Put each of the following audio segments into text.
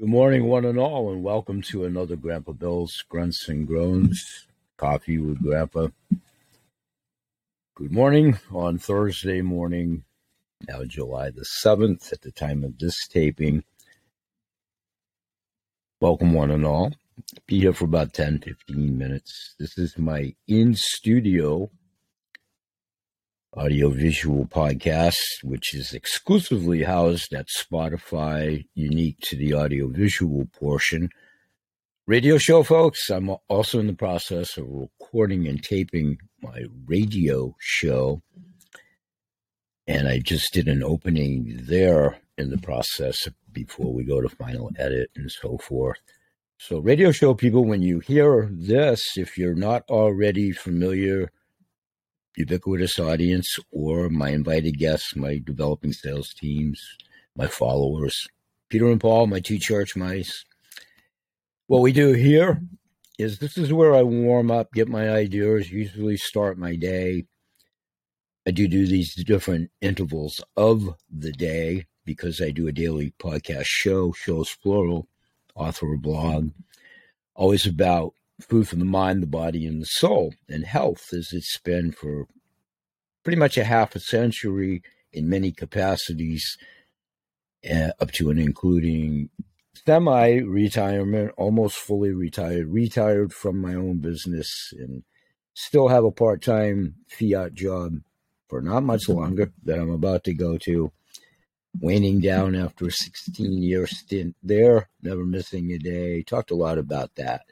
Good morning, one and all, and welcome to another Grandpa Bill's Grunts and Groans Coffee with Grandpa. Good morning on Thursday morning, now July the 7th, at the time of this taping. Welcome, one and all. Be here for about 10 15 minutes. This is my in studio audiovisual podcast, which is exclusively housed at Spotify, unique to the audiovisual portion. Radio show, folks. I'm also in the process of recording and taping my radio show. And I just did an opening there in the process before we go to final edit and so forth. So, radio show people, when you hear this, if you're not already familiar ubiquitous audience or my invited guests, my developing sales teams, my followers, Peter and Paul, my two church mice. What we do here is this is where I warm up, get my ideas, usually start my day. I do do these different intervals of the day because I do a daily podcast show, shows plural, author blog, always about food for the mind, the body, and the soul, and health as it's been for pretty much a half a century in many capacities, uh, up to and including semi retirement, almost fully retired, retired from my own business, and still have a part time fiat job for not much longer that I'm about to go to. Waning down after a 16 year stint there, never missing a day. Talked a lot about that.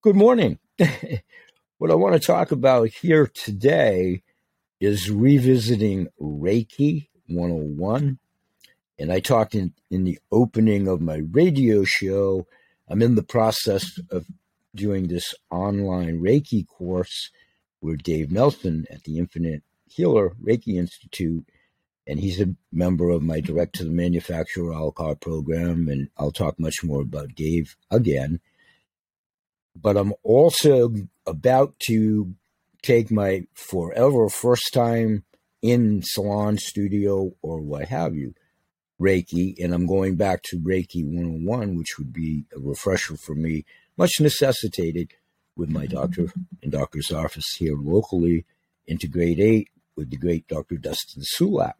Good morning. what I want to talk about here today is revisiting Reiki 101. And I talked in, in the opening of my radio show. I'm in the process of doing this online Reiki course with Dave Nelson at the Infinite Healer Reiki Institute. And he's a member of my direct to the manufacturer a program. And I'll talk much more about Dave again but I'm also about to take my forever first time in salon studio or what have you reiki and i'm going back to reiki 101 which would be a refresher for me much necessitated with my doctor and doctor's office here locally Integr8 with the great dr dustin sulak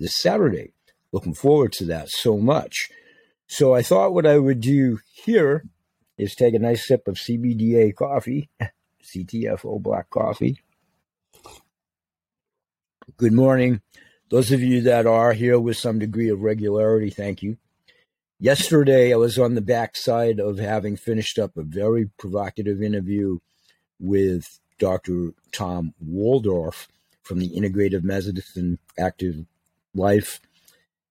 this saturday. Looking forward to that so much. So i thought what i would do here is take a nice sip of CBDA coffee, CTFO black coffee. Good morning. Those of you that are here with some degree of regularity, thank you. Yesterday, I was on the backside of having finished up a very provocative interview with Dr. Tom Waldorf from the Integrative Medicine Active Life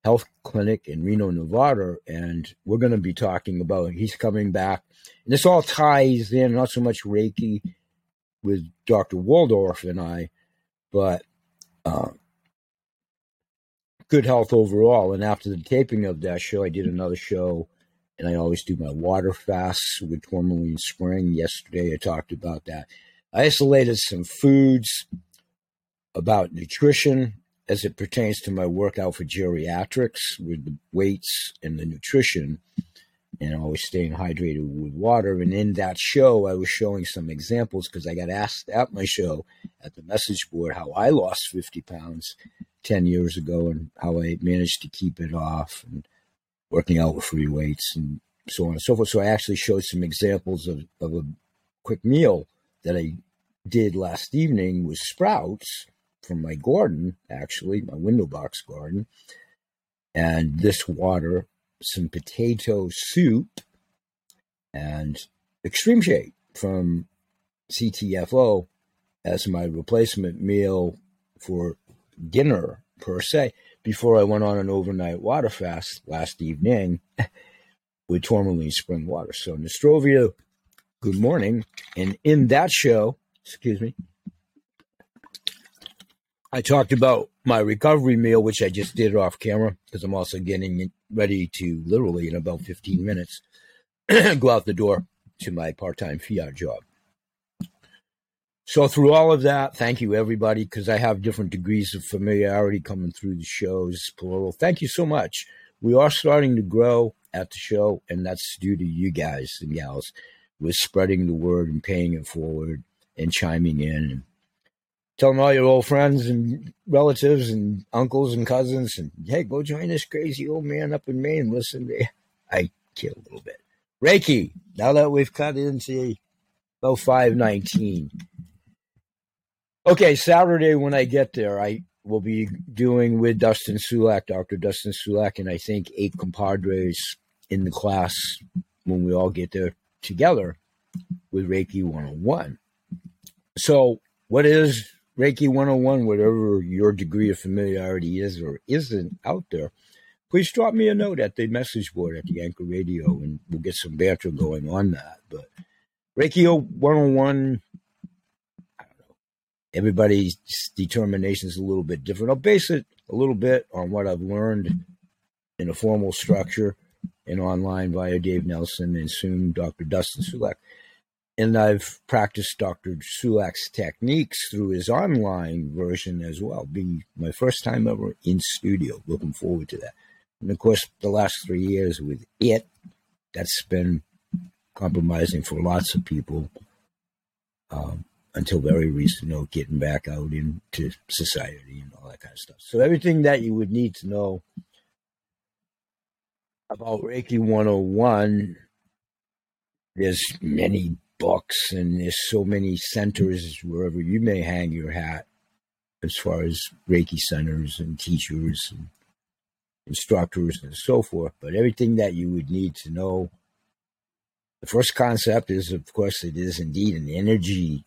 Health Clinic in Reno, Nevada, and we're going to be talking about he's coming back. And this all ties in, not so much Reiki with Dr. Waldorf and I, but uh, good health overall. And after the taping of that show, I did another show, and I always do my water fasts with tourmaline spring. Yesterday, I talked about that. I isolated some foods about nutrition as it pertains to my workout for geriatrics with the weights and the nutrition and always staying hydrated with water. And in that show, I was showing some examples because I got asked at my show at the message board how I lost 50 pounds 10 years ago and how I managed to keep it off and working out with free weights and so on and so forth. So I actually showed some examples of, of a quick meal that I did last evening with sprouts from my garden, actually, my window box garden. And this water, some potato soup, and extreme shade from CTFO as my replacement meal for dinner, per se, before I went on an overnight water fast last evening with tourmaline spring water. So, Nostrovia, good morning. And in that show, excuse me, I talked about my recovery meal, which I just did off camera because I'm also getting ready to literally in about 15 minutes go out the door to my part time fiat job. So, through all of that, thank you everybody because I have different degrees of familiarity coming through the shows, plural. Thank you so much. We are starting to grow. at the show, and that's due to you guys and gals with spreading the word and paying it forward and chiming in and telling all your old friends and relatives and uncles and cousins and hey, go join this crazy old man up in Maine. Listen to I kill a little bit. Reiki, now that we've cut into about 519. Okay, Saturday when I get there, I will be doing with Dustin Sulak, Dr. Dustin Sulak, and I think eight compadres in the class when we all get there together with Reiki 101. So, what is Reiki 101? Whatever your degree of familiarity is or isn't out there, please drop me a note at the message board at the Anchor Radio and we'll get some banter going on that. But Reiki 101, I don't know. Everybody's determination is a little bit different. I'll base it a little bit on what I've learned in a formal structure and online via Dave Nelson and soon Dr. Dustin Sulak. And I've practiced Dr. Sulak's techniques through his online version as well, being my first time ever in studio. Looking forward to that. And of course, the last three years with it, that's been compromising for lots of people um, until very recent, you know, getting back out into society and all that kind of stuff. So everything that you would need to know about Reiki 101, there's many books and there's so many centers wherever you may hang your hat as far as Reiki centers and teachers and instructors and so forth. But everything that you would need to know. The first concept is, of course, it is indeed an energy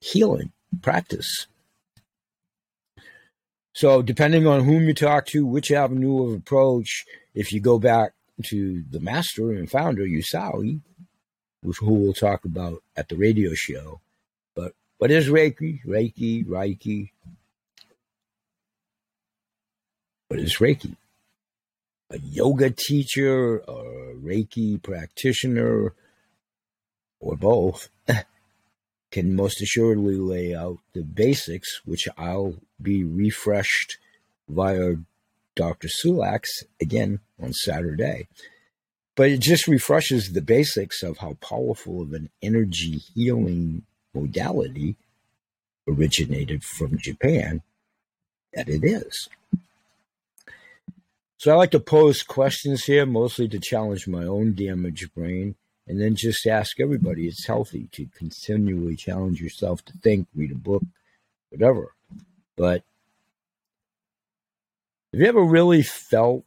healing practice. So, depending on whom you talk to, which avenue of approach, if you go back to the master and founder, which who we'll talk about at the radio show. But what is Reiki? Reiki, Reiki. What is Reiki? A yoga teacher, a Reiki practitioner, or both can most assuredly lay out the basics, which I'll be refreshed via Dr. Sulak's again on Saturday. But it just refreshes the basics of how powerful of an energy healing modality originated from Japan that it is. So I like to pose questions here, mostly to challenge my own damaged brain and then just ask everybody. It's healthy to continually challenge yourself to think, read a book, whatever. But have you ever really felt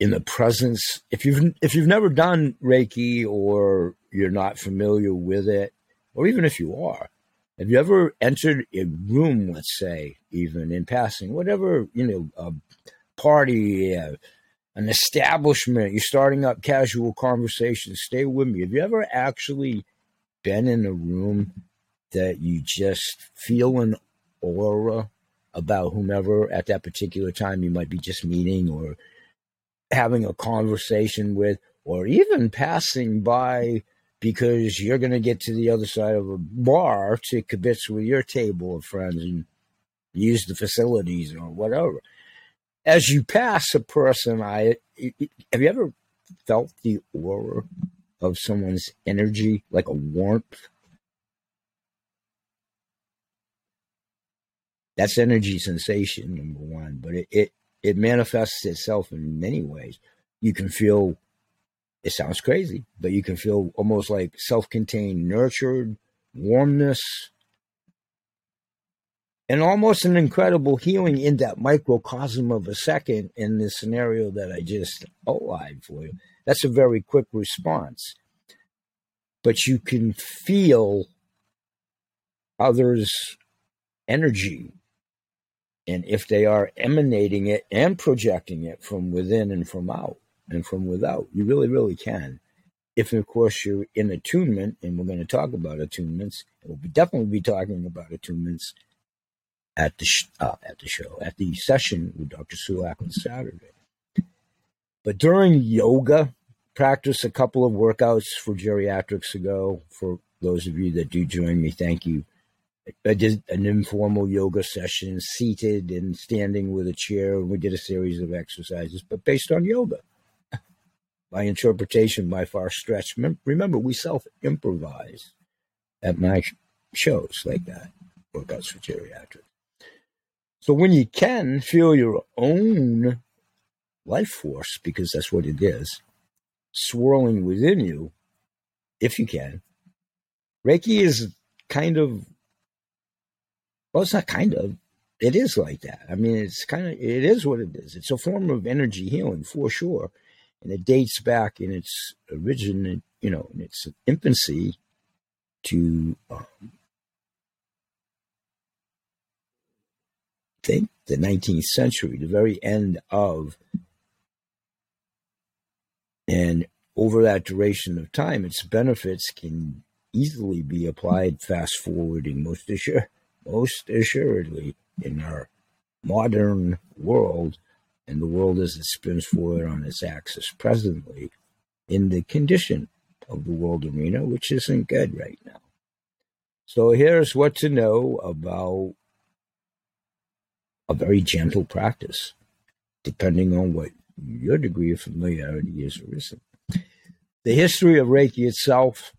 in the presence if you've if you've never done Reiki or you're not familiar with it, or even if you are, have you ever entered a room, let's say, even in passing, whatever, you know, a party, uh, an establishment, you're starting up casual conversations, stay with me. Have you ever actually been in a room that you just feel an aura about whomever at that particular time you might be just meeting or having a conversation with, or even passing by because you're going to get to the other side of a bar to kibitz with your table of friends and use the facilities or whatever as you pass a person, I have you ever felt the aura of someone's energy, like a warmth? That's energy sensation, number one, but it, it, it manifests itself in many ways. You can feel, it sounds crazy, but you can feel almost like self contained, nurtured, warmness, and almost an incredible healing in that microcosm of a second in the scenario that I just outlined for you. That's a very quick response. But you can feel others' energy. And if they are emanating it and projecting it from within and from out and from without, you really, really can. If, of course, you're in attunement, and we're going to talk about attunements, we'll definitely be talking about attunements at the sh- uh, at the show at the session with Dr. Sulak on Saturday. But during yoga, practice a couple of workouts for geriatrics ago. For those of you that do join me, thank you I did an informal yoga session, seated and standing with a chair, and we did a series of exercises, but based on yoga. My interpretation by far stretched. Remember, we self improvise at my shows like that, workouts for geriatrics. So when you can feel your own life force, because that's what it is, swirling within you, if you can, Reiki is kind of well, it's not kind of. It is like that. I mean, it's kind of, it is what it is. It's a form of energy healing for sure. And it dates back in its origin, you know, in its infancy to, um, I think, the 19th century, the very end of. And over that duration of time, its benefits can easily be applied fast forwarding most of assured most assuredly in our modern world and the world as it spins forward on its axis presently in the condition of the world arena, which isn't good right now. So here's what to know about a very gentle practice, depending on what your degree of familiarity is or isn't. The history of Reiki itself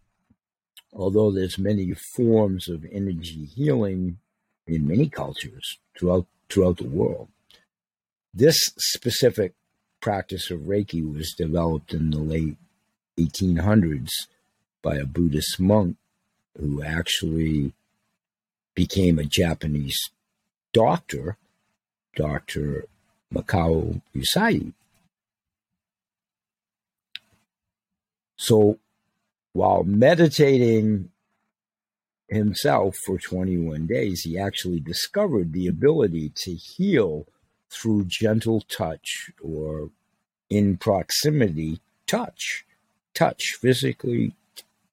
although there's many forms of energy healing in many cultures throughout throughout the world. This specific practice of Reiki was developed in the late 1800s by a Buddhist monk who actually became a Japanese doctor, Dr. Mikao Usui. So while meditating himself for 21 days, he actually discovered the ability to heal through gentle touch or in proximity touch, touch, physically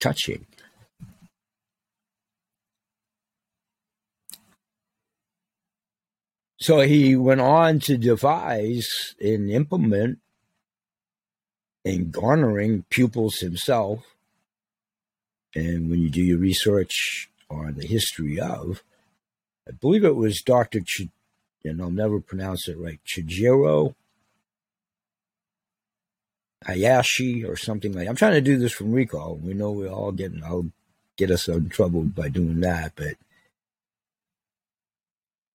touching. So he went on to devise and implement and garnering pupils himself and when you do your research on the history of, I believe it was Dr. Ch- and I'll never pronounce it right, Chijiro Hayashi or something like. I'm trying to do this from recall. We know we're all getting. I'll get us in trouble by doing that, but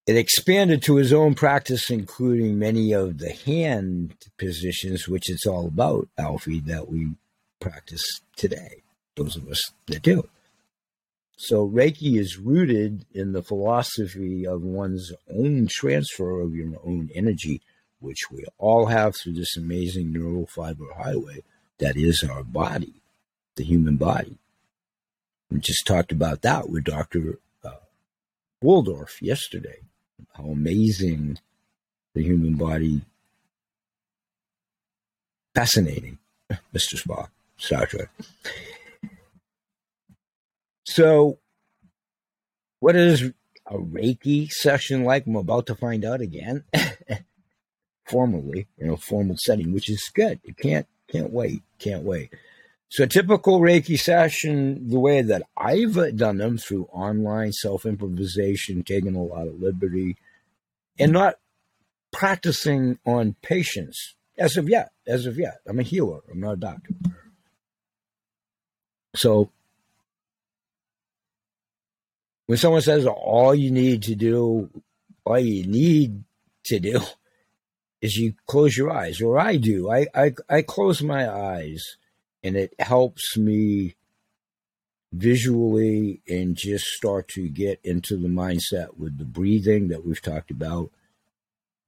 it expanded to his own practice, including many of the hand positions, which it's all about, Alfie, that we practice today those of us that do. So Reiki is rooted in the philosophy of one's own transfer of your own energy, which we all have through this amazing neural fiber highway that is our body, the human body. We just talked about that with Dr. Uh, Waldorf yesterday, how amazing the human body, fascinating, Mr. Spock, Star Trek. So, what is a Reiki session like? I'm about to find out again, formally, in a formal setting, which is good. You can't can't wait, can't wait. So, a typical Reiki session, the way that I've uh, done them through online self improvisation, taking a lot of liberty, and not practicing on patients as of yet. As of yet, I'm a healer. I'm not a doctor. So when someone says all you need to do, all you need to do is you close your eyes, or I do. I, I, I close my eyes and it helps me visually and just start to get into the mindset with the breathing that we've talked about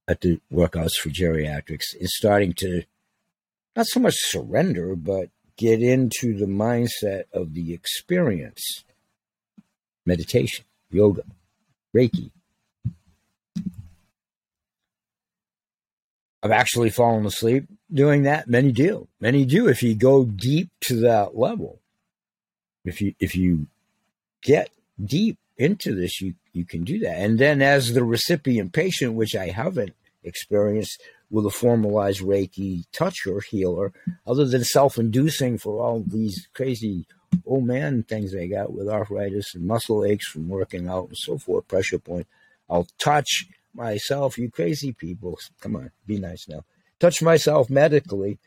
at the workouts for geriatrics is starting to not so much surrender, but get into the mindset of the experience meditation, yoga, Reiki. I've actually fallen asleep doing that. Many do. Many do. If you go deep to that level, if you if you get deep into this, you you can do that. And then as the recipient patient, which I haven't experienced with a formalized Reiki toucher healer, other than self-inducing for all these crazy old man things I got with arthritis and muscle aches from working out and so forth, pressure point. I'll touch myself, you crazy people. Come on, be nice now. Touch myself medically,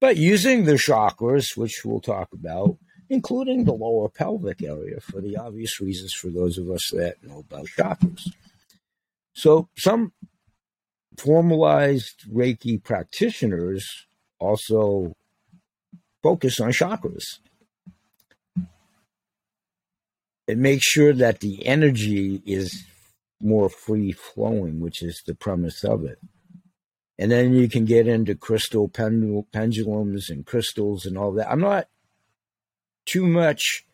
but using the chakras, which we'll talk about, including the lower pelvic area for the obvious reasons for those of us that know about chakras. So, some formalized Reiki practitioners also focus on chakras. It makes sure that the energy is more free flowing, which is the premise of it. And then you can get into crystal pendulums and crystals and all that. I'm not too much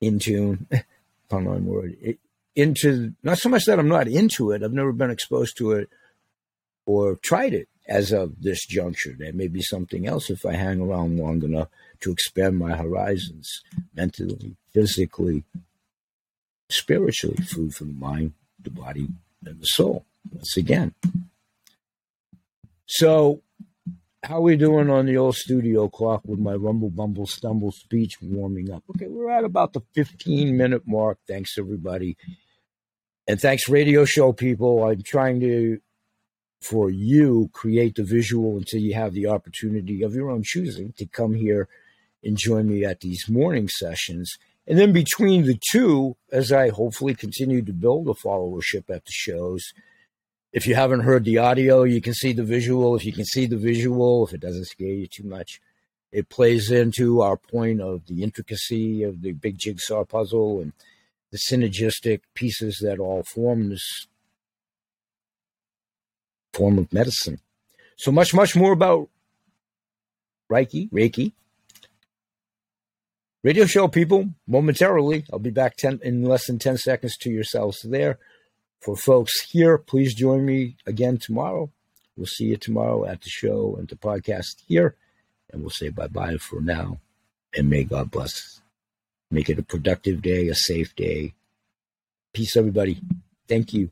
in tune, pun on word, into not so much that I'm not into it. I've never been exposed to it or tried it as of this juncture. There may be something else if I hang around long enough to expand my horizons mentally, physically, spiritually, food for the mind, the body, and the soul. Once again. So, how are we doing on the old studio clock with my rumble bumble stumble speech warming up? Okay, we're at about the 15 minute mark. Thanks, everybody. And thanks, radio show people. I'm trying to for you create the visual until you have the opportunity of your own choosing to come here and join me at these morning sessions. And then between the two, as I hopefully continue to build a followership at the shows, if you haven't heard the audio, you can see the visual. If you can see the visual, if it doesn't scare you too much, it plays into our point of the intricacy of the big jigsaw puzzle and the synergistic pieces that all form this form of medicine. So much, much more about Reiki, Reiki. Radio show people, momentarily. I'll be back 10, in less than 10 seconds to yourselves there. For folks here, please join me again tomorrow. We'll see you tomorrow at the show and the podcast here. And we'll say bye bye for now. And may God bless. Make it a productive day, a safe day. Peace, everybody. Thank you.